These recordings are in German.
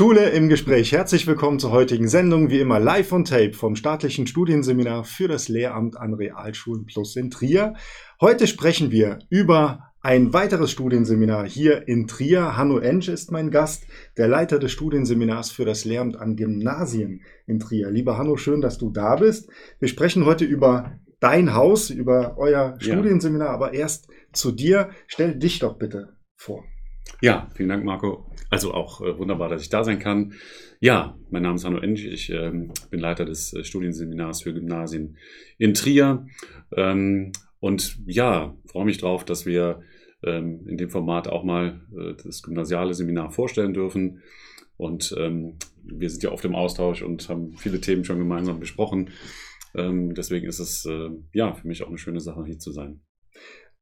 Schule im Gespräch. Herzlich willkommen zur heutigen Sendung, wie immer live on tape vom staatlichen Studienseminar für das Lehramt an Realschulen Plus in Trier. Heute sprechen wir über ein weiteres Studienseminar hier in Trier. Hanno Ensch ist mein Gast, der Leiter des Studienseminars für das Lehramt an Gymnasien in Trier. Lieber Hanno, schön, dass du da bist. Wir sprechen heute über dein Haus, über euer Studienseminar, ja. aber erst zu dir. Stell dich doch bitte vor. Ja, vielen Dank, Marco. Also auch äh, wunderbar, dass ich da sein kann. Ja, mein Name ist Hanno Ensch. Ich ähm, bin Leiter des äh, Studienseminars für Gymnasien in Trier. Ähm, und ja, freue mich drauf, dass wir ähm, in dem Format auch mal äh, das gymnasiale Seminar vorstellen dürfen. Und ähm, wir sind ja oft im Austausch und haben viele Themen schon gemeinsam besprochen. Ähm, deswegen ist es äh, ja für mich auch eine schöne Sache, hier zu sein.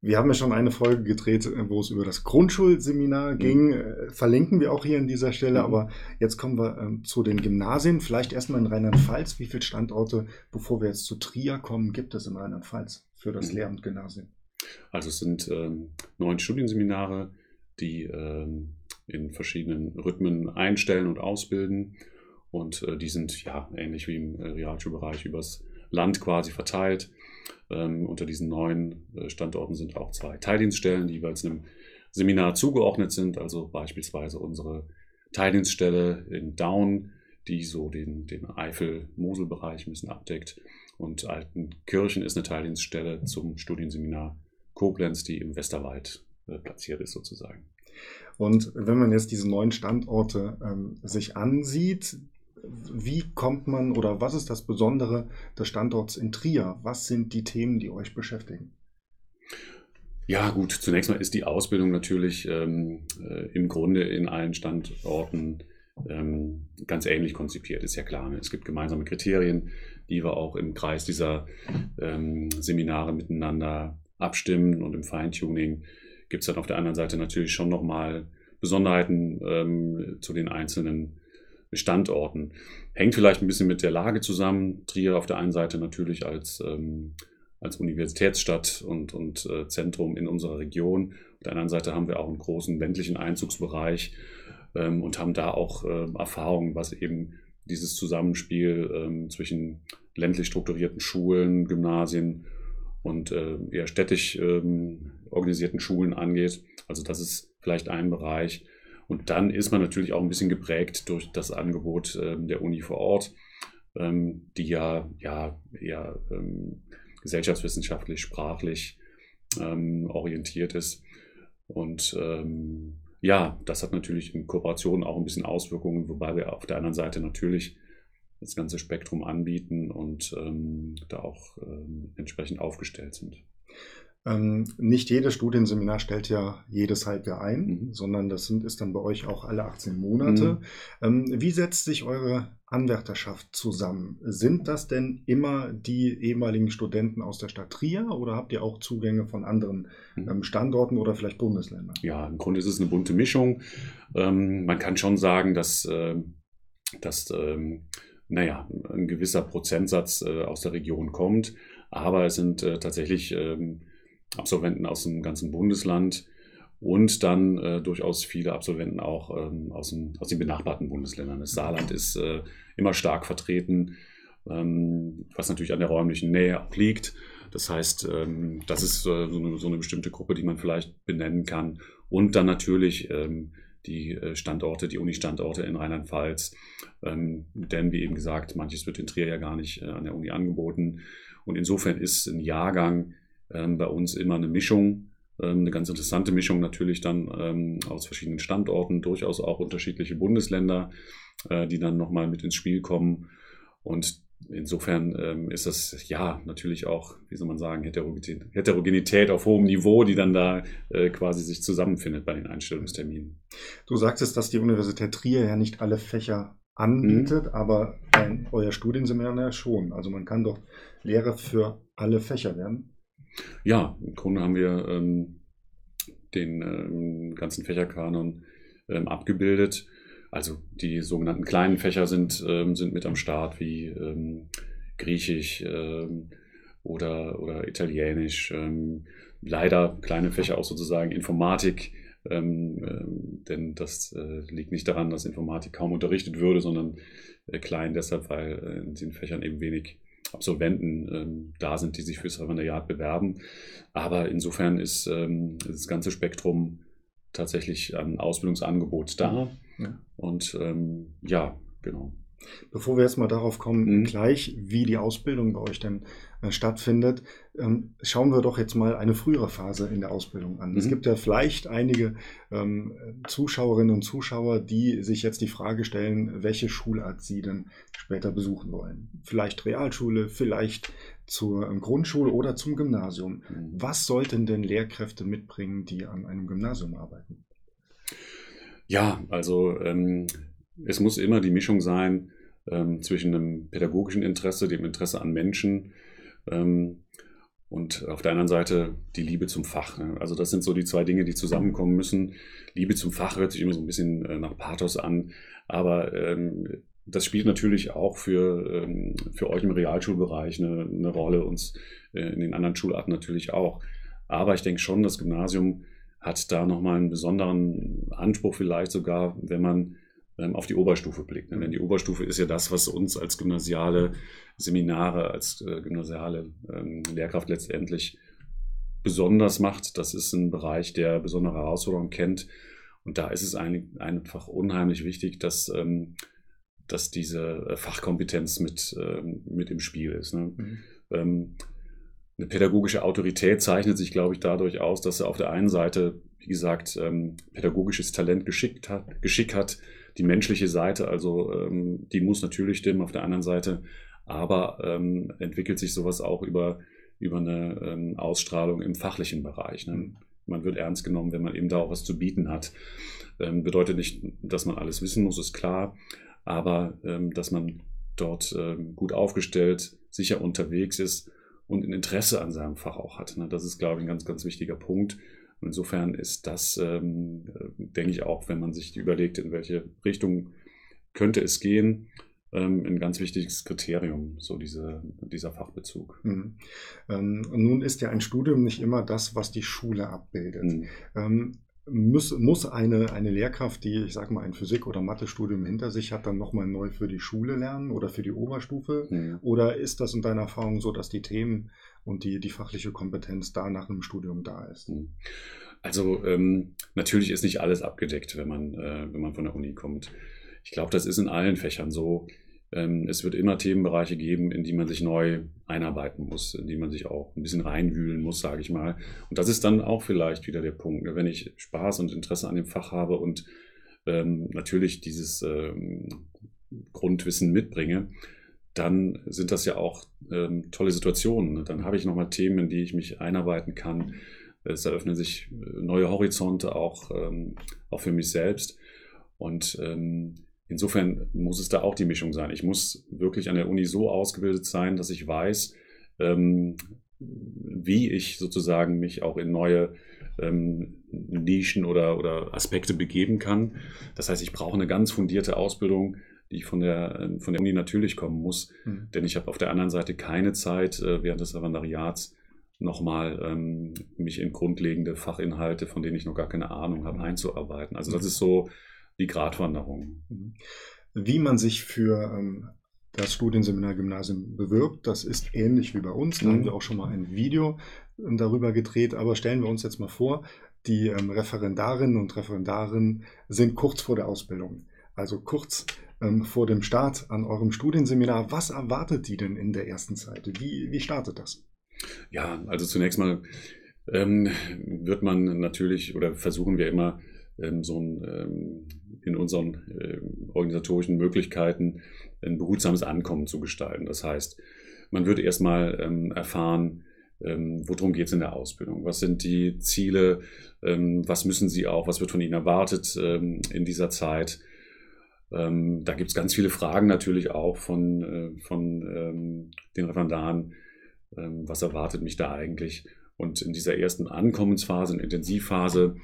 Wir haben ja schon eine Folge gedreht, äh, wo es über das Grundschulseminar mhm. ging. Äh, verlinken wir auch hier an dieser Stelle. Mhm. Aber jetzt kommen wir ähm, zu den Gymnasien. Vielleicht erstmal in Rheinland-Pfalz. Wie viele Standorte, bevor wir jetzt zu Trier kommen, gibt es in Rheinland-Pfalz für das mhm. Lehramt Gymnasien? Also es sind ähm, neun Studienseminare, die ähm, in verschiedenen Rhythmen einstellen und ausbilden. Und äh, die sind ja ähnlich wie im äh, Realschulbereich übers Land quasi verteilt. Ähm, unter diesen neuen äh, Standorten sind auch zwei Teildienststellen, die jeweils einem Seminar zugeordnet sind. Also beispielsweise unsere Teildienststelle in Daun, die so den, den Eifel-Mosel-Bereich ein bisschen abdeckt. Und Altenkirchen ist eine Teildienststelle zum Studienseminar Koblenz, die im Westerwald äh, platziert ist sozusagen. Und wenn man jetzt diese neuen Standorte ähm, sich ansieht, wie kommt man oder was ist das Besondere des Standorts in Trier? Was sind die Themen, die euch beschäftigen? Ja, gut, zunächst mal ist die Ausbildung natürlich ähm, äh, im Grunde in allen Standorten ähm, ganz ähnlich konzipiert, ist ja klar. Ne? Es gibt gemeinsame Kriterien, die wir auch im Kreis dieser ähm, Seminare miteinander abstimmen und im Feintuning gibt es dann auf der anderen Seite natürlich schon nochmal Besonderheiten ähm, zu den einzelnen Standorten. Hängt vielleicht ein bisschen mit der Lage zusammen. Trier auf der einen Seite natürlich als, ähm, als Universitätsstadt und, und äh, Zentrum in unserer Region. Auf der anderen Seite haben wir auch einen großen ländlichen Einzugsbereich ähm, und haben da auch äh, Erfahrungen, was eben dieses Zusammenspiel ähm, zwischen ländlich strukturierten Schulen, Gymnasien und äh, eher städtisch ähm, organisierten Schulen angeht. Also das ist vielleicht ein Bereich. Und dann ist man natürlich auch ein bisschen geprägt durch das Angebot ähm, der Uni vor Ort, ähm, die ja, ja eher ähm, gesellschaftswissenschaftlich, sprachlich ähm, orientiert ist. Und ähm, ja, das hat natürlich in Kooperation auch ein bisschen Auswirkungen, wobei wir auf der anderen Seite natürlich das ganze Spektrum anbieten und ähm, da auch entsprechend aufgestellt sind. Ähm, nicht jedes Studienseminar stellt ja jedes Halbjahr ein, mhm. sondern das sind, ist dann bei euch auch alle 18 Monate. Mhm. Ähm, wie setzt sich eure Anwärterschaft zusammen? Sind das denn immer die ehemaligen Studenten aus der Stadt Trier oder habt ihr auch Zugänge von anderen mhm. ähm, Standorten oder vielleicht Bundesländern? Ja, im Grunde ist es eine bunte Mischung. Ähm, man kann schon sagen, dass, äh, dass ähm, naja, ein gewisser Prozentsatz äh, aus der Region kommt. Aber es sind äh, tatsächlich ähm, Absolventen aus dem ganzen Bundesland und dann äh, durchaus viele Absolventen auch ähm, aus, dem, aus, den benachbarten Bundesländern. Das Saarland ist äh, immer stark vertreten, ähm, was natürlich an der räumlichen Nähe auch liegt. Das heißt, ähm, das ist äh, so, eine, so, eine, bestimmte Gruppe, die man vielleicht benennen kann. Und dann natürlich ähm, die äh, Standorte, die Uni-Standorte in Rheinland-Pfalz. Ähm, denn wie eben gesagt, manches wird in Trier ja gar nicht äh, an der Uni angeboten. Und insofern ist ein Jahrgang bei uns immer eine Mischung, ähm, eine ganz interessante Mischung natürlich dann ähm, aus verschiedenen Standorten, durchaus auch unterschiedliche Bundesländer, äh, die dann nochmal mit ins Spiel kommen. Und insofern ähm, ist das ja natürlich auch, wie soll man sagen, Heterogenität, Heterogenität auf hohem Niveau, die dann da äh, quasi sich zusammenfindet bei den Einstellungsterminen. Du sagtest, dass die Universität Trier ja nicht alle Fächer anbietet, mhm. aber ein, euer Studienseminar ja schon. Also man kann doch Lehrer für alle Fächer werden. Ja, im Grunde haben wir ähm, den ähm, ganzen Fächerkanon ähm, abgebildet. Also die sogenannten kleinen Fächer sind, ähm, sind mit am Start, wie ähm, Griechisch ähm, oder, oder Italienisch. leider kleine Fächer auch sozusagen Informatik Ähm, äh, denn das äh, liegt nicht daran, dass Informatik kaum unterrichtet würde, sondern äh, klein deshalb, weil äh, in den Fächern eben wenig Absolventen ähm, da sind, die sich fürs Referendariat bewerben. Aber insofern ist ähm, das ganze Spektrum tatsächlich an Ausbildungsangebot da. Ja. Und ähm, ja, genau. Bevor wir jetzt mal darauf kommen, mhm. gleich wie die Ausbildung bei euch denn äh, stattfindet, ähm, schauen wir doch jetzt mal eine frühere Phase in der Ausbildung an. Mhm. Es gibt ja vielleicht einige ähm, Zuschauerinnen und Zuschauer, die sich jetzt die Frage stellen, welche Schulart sie denn später besuchen wollen. Vielleicht Realschule, vielleicht zur ähm, Grundschule oder zum Gymnasium. Mhm. Was sollten denn Lehrkräfte mitbringen, die an einem Gymnasium arbeiten? Ja, also ähm, es muss immer die Mischung sein ähm, zwischen einem pädagogischen Interesse, dem Interesse an Menschen ähm, und auf der anderen Seite die Liebe zum Fach. Ne? Also das sind so die zwei Dinge, die zusammenkommen müssen. Liebe zum Fach hört sich immer so ein bisschen äh, nach Pathos an, aber ähm, das spielt natürlich auch für, ähm, für euch im Realschulbereich eine, eine Rolle, uns äh, in den anderen Schularten natürlich auch. Aber ich denke schon, das Gymnasium hat da nochmal einen besonderen Anspruch vielleicht sogar, wenn man auf die Oberstufe blickt. Denn die Oberstufe ist ja das, was uns als gymnasiale Seminare, als äh, gymnasiale ähm, Lehrkraft letztendlich besonders macht. Das ist ein Bereich, der besondere Herausforderungen kennt. Und da ist es einfach unheimlich wichtig, dass, ähm, dass diese äh, Fachkompetenz mit, mit im Spiel ist. Ne? Mhm. eine pädagogische Autorität zeichnet sich, glaube ich, dadurch aus, dass er auf der einen Seite, wie gesagt, pädagogisches Talent geschickt hat, Geschick hat, die menschliche Seite, also ähm, die muss natürlich stimmen auf der anderen Seite, aber ähm, entwickelt sich sowas auch über, über eine ähm, Ausstrahlung im fachlichen Bereich. Ne? Mhm. Man wird ernst genommen, wenn man eben da auch was zu bieten hat. Ähm, bedeutet nicht, dass man alles wissen muss, ist klar, aber ähm, dass man dort ähm, gut aufgestellt, sicher unterwegs ist und ein Interesse an seinem Fach auch hat. Ne? Das ist, glaube ich, ein ganz, ganz wichtiger Punkt. Insofern ist das, ähm, denke ich, auch, wenn man sich überlegt, in welche Richtung könnte es gehen, ähm, ein ganz wichtiges Kriterium, so diese, dieser Fachbezug. Mhm. Ähm, nun ist ja ein Studium nicht immer das, was die Schule abbildet. Mhm. Ähm, muss, muss eine, eine Lehrkraft, die, ich sage mal, ein Physik- oder Mathe-Studium hinter sich hat, dann nochmal neu für die Schule lernen oder für die Oberstufe? Mhm. Oder ist das in deiner Erfahrung so, dass die Themen und die, die fachliche Kompetenz da nach einem Studium da ist? Hm. Also ähm, natürlich ist nicht alles abgedeckt, wenn man, äh, wenn man von der Uni kommt. Ich glaube, das ist in allen Fächern so. Ähm, es wird immer Themenbereiche geben, in die man sich neu einarbeiten muss, in die man sich auch ein bisschen reinwühlen muss, sage ich mal. Und das ist dann auch vielleicht wieder der Punkt, ne? wenn ich Spaß und Interesse an dem Fach habe und ähm, natürlich dieses ähm, Grundwissen mitbringe, dann sind das ja auch ähm, tolle Situationen. Dann habe ich nochmal Themen, in die ich mich einarbeiten kann. Es eröffnen sich äh, neue Horizonte auch, ähm, auch für mich selbst. Und ähm, insofern muss es da auch die Mischung sein. Ich muss wirklich an der Uni so ausgebildet sein, dass ich weiß, ähm, wie ich sozusagen mich auch in neue ähm, Nischen oder, oder Aspekte begeben kann. Das heißt, ich brauche eine ganz fundierte Ausbildung die von der, ähm, von der Uni natürlich kommen muss. Mhm. Denn ich habe auf der anderen Seite keine Zeit, äh, während des Referendariats nochmal ähm, mich in grundlegende Fachinhalte, von denen ich noch gar keine Ahnung habe, mhm. einzuarbeiten. Also das mhm. ist so die Gratwanderung. Mhm. Wie man sich für ähm, das Studienseminar Gymnasium bewirbt, das ist ähnlich wie bei uns. Da mhm. haben wir auch schon mal ein Video ähm, darüber gedreht. Aber stellen wir uns jetzt mal vor, die ähm, Referendarinnen und Referendarinnen sind kurz vor der Ausbildung. Also kurz ähm, vor dem Start an eurem Studienseminar. Was erwartet die denn in der ersten Zeit? Wie, wie startet das? Ja, also zunächst mal ähm, wird man natürlich oder versuchen wir immer ähm, so ein, ähm, in unseren äh, organisatorischen Möglichkeiten ein behutsames Ankommen zu gestalten. Das heißt, man wird erstmal ähm, erfahren, ähm, worum geht es in der Ausbildung? Was sind die Ziele? Ähm, was müssen Sie auch? Was wird von Ihnen erwartet ähm, in dieser Zeit? Ähm, da gibt es ganz viele Fragen natürlich auch von, äh, von ähm, den Referendaren. Ähm, was erwartet mich da eigentlich? Und in dieser ersten Ankommensphase, in Intensivphase,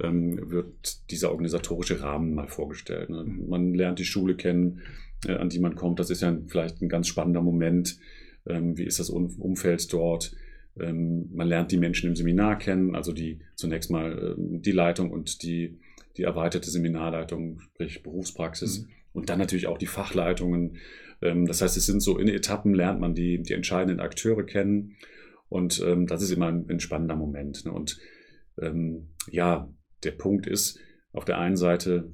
ähm, wird dieser organisatorische Rahmen mal vorgestellt. Ne? Mhm. Man lernt die Schule kennen, äh, an die man kommt. Das ist ja vielleicht ein ganz spannender Moment. Ähm, wie ist das um Umfeld dort? ähm, man lernt die Menschen im Seminar kennen, also die zunächst mal ähm, die Leitung und die, die erweiterte Seminarleitung, sprich Berufspraxis mhm. und dann natürlich auch die Fachleitungen. Ähm, das heißt, es sind so in Etappen lernt man die, die entscheidenden Akteure kennen und ähm, das ist immer ein, ein spannender Moment. Ne? Und ähm, ja, der Punkt ist, auf der einen Seite,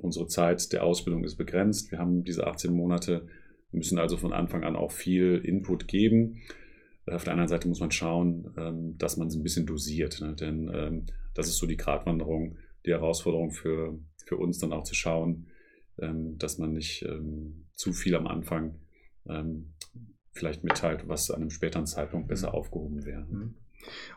unsere Zeit der Ausbildung ist begrenzt. Wir haben diese 18 Monate, müssen also von Anfang an auch viel Input geben. Auf der anderen Seite muss man schauen, dass man es ein bisschen dosiert. Ne? Denn das ist so die Gratwanderung, die Herausforderung für, für uns dann auch zu schauen, ähm, dass man nicht zu viel am Anfang vielleicht mitteilt, was an einem späteren Zeitpunkt besser aufgehoben wäre. Mhm.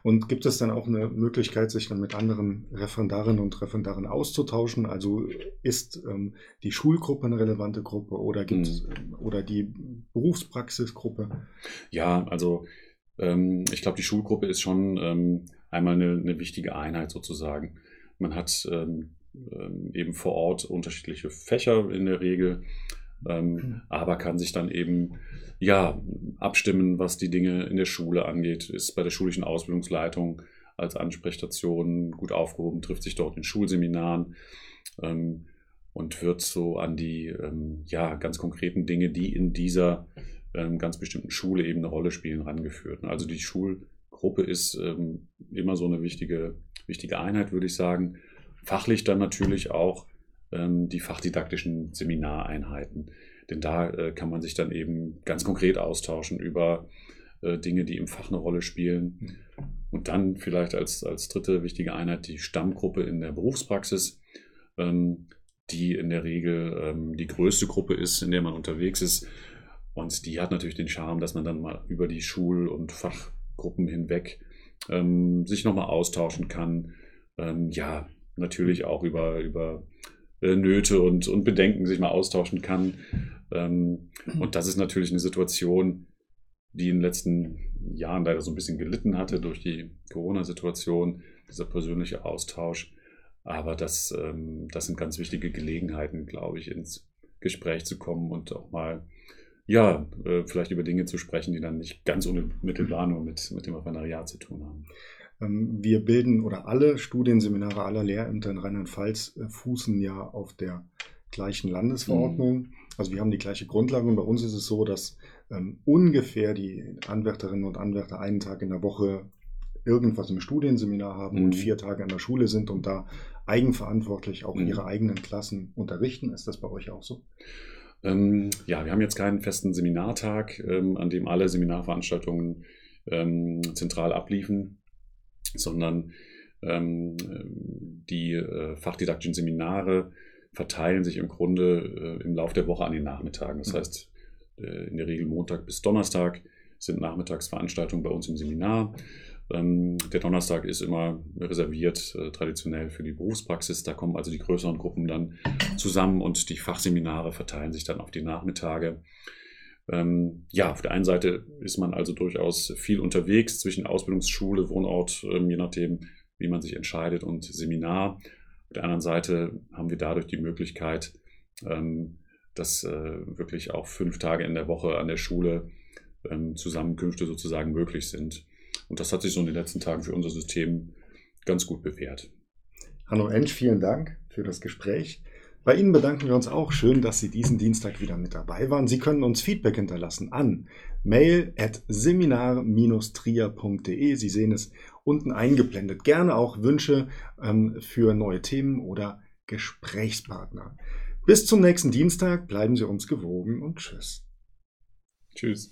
Und gibt es dann auch eine Möglichkeit, sich dann mit anderen Referendarinnen und Referendaren auszutauschen? Also ist ähm, die Schulgruppe eine relevante Gruppe oder gibt mhm. oder die Berufspraxisgruppe? Ja, also ähm, ich glaube, die Schulgruppe ist schon ähm, einmal eine, eine, wichtige Einheit sozusagen. Man hat ähm, ähm, eben vor Ort unterschiedliche Fächer in der Regel, mhm. aber kann sich dann eben ja, abstimmen, was die Dinge in der Schule angeht, ist bei der schulischen Ausbildungsleitung als Ansprechstation gut aufgehoben, trifft sich dort in Schulseminaren ähm, und wird so an die ähm, ja, ganz konkreten Dinge, die in dieser ähm, ganz bestimmten Schule eben eine Rolle spielen, rangeführt. Also die Schulgruppe ist ähm, immer so eine wichtige, wichtige Einheit, würde ich sagen. Fachlich dann natürlich auch ähm, die fachdidaktischen Seminareinheiten denn da äh, kann man sich dann eben ganz konkret austauschen über äh, Dinge, die im Fach eine Rolle spielen. Und dann vielleicht als, als dritte wichtige Einheit die Stammgruppe in der Berufspraxis, ähm, die in der Regel ähm, die größte Gruppe ist, in der man unterwegs ist. Und die hat natürlich den Charme, dass man dann mal über die Schul- und Fachgruppen hinweg ähm, sich nochmal austauschen kann. Ähm, ja, natürlich auch über, über äh, Nöte und, und Bedenken sich mal austauschen kann. Ähm, und das ist natürlich eine Situation, die in den letzten Jahren leider so ein bisschen gelitten hatte durch die Corona-Situation, dieser persönliche Austausch. Aber das, ähm, das sind ganz wichtige Gelegenheiten, glaube ich, ins Gespräch zu kommen und auch mal, ja, äh, vielleicht über Dinge zu sprechen, die dann nicht ganz unmittelbar nur mit, mit dem Referendariat zu tun haben. Ähm, wir bilden oder alle Studienseminare aller Lehrämter in Rheinland-Pfalz äh, fußen ja auf der gleichen Landesverordnung. Mhm. Also wir haben die gleiche Grundlage und bei uns ist es so, dass ähm, ungefähr die Anwärterinnen und Anwärter einen Tag in der Woche irgendwas im Studienseminar haben mhm. und vier Tage an der Schule sind und da eigenverantwortlich auch mhm. ihre eigenen Klassen unterrichten. Ist das bei euch auch so? Ähm, ja, wir haben jetzt keinen festen Seminartag, ähm, an dem alle Seminarveranstaltungen ähm, zentral abliefen sondern ähm, die äh, fachdidaktischen Seminare verteilen sich im Grunde äh, im Laufe der Woche an den Nachmittagen. Das mhm. heißt, äh, in der Regel Montag bis Donnerstag sind Nachmittagsveranstaltungen bei uns im Seminar. Ähm, der Donnerstag ist immer reserviert äh, traditionell für die Berufspraxis. Da kommen also die größeren Gruppen dann zusammen und die Fachseminare verteilen sich dann auf die Nachmittage. Ähm, ja, auf der einen Seite ist man also durchaus viel unterwegs zwischen Ausbildungsschule, Wohnort, ähm, je nachdem, wie man sich entscheidet, und Seminar. Auf der anderen Seite haben wir dadurch die Möglichkeit, ähm, dass äh, wirklich auch fünf Tage in der Woche an der Schule ähm, Zusammenkünfte sozusagen möglich sind. Und das hat sich so in den letzten Tagen für unser System ganz gut bewährt. Hanno Ensch, vielen Dank für das Gespräch. Bei Ihnen bedanken wir uns auch. Schön, dass Sie diesen Dienstag wieder mit dabei waren. Sie können uns Feedback hinterlassen an mail at seminar-trier.de. Sie sehen es unten eingeblendet. Gerne auch Wünsche ähm, für neue Themen oder Gesprächspartner. Bis zum nächsten Dienstag. Bleiben Sie uns gewogen und tschüss. Tschüss.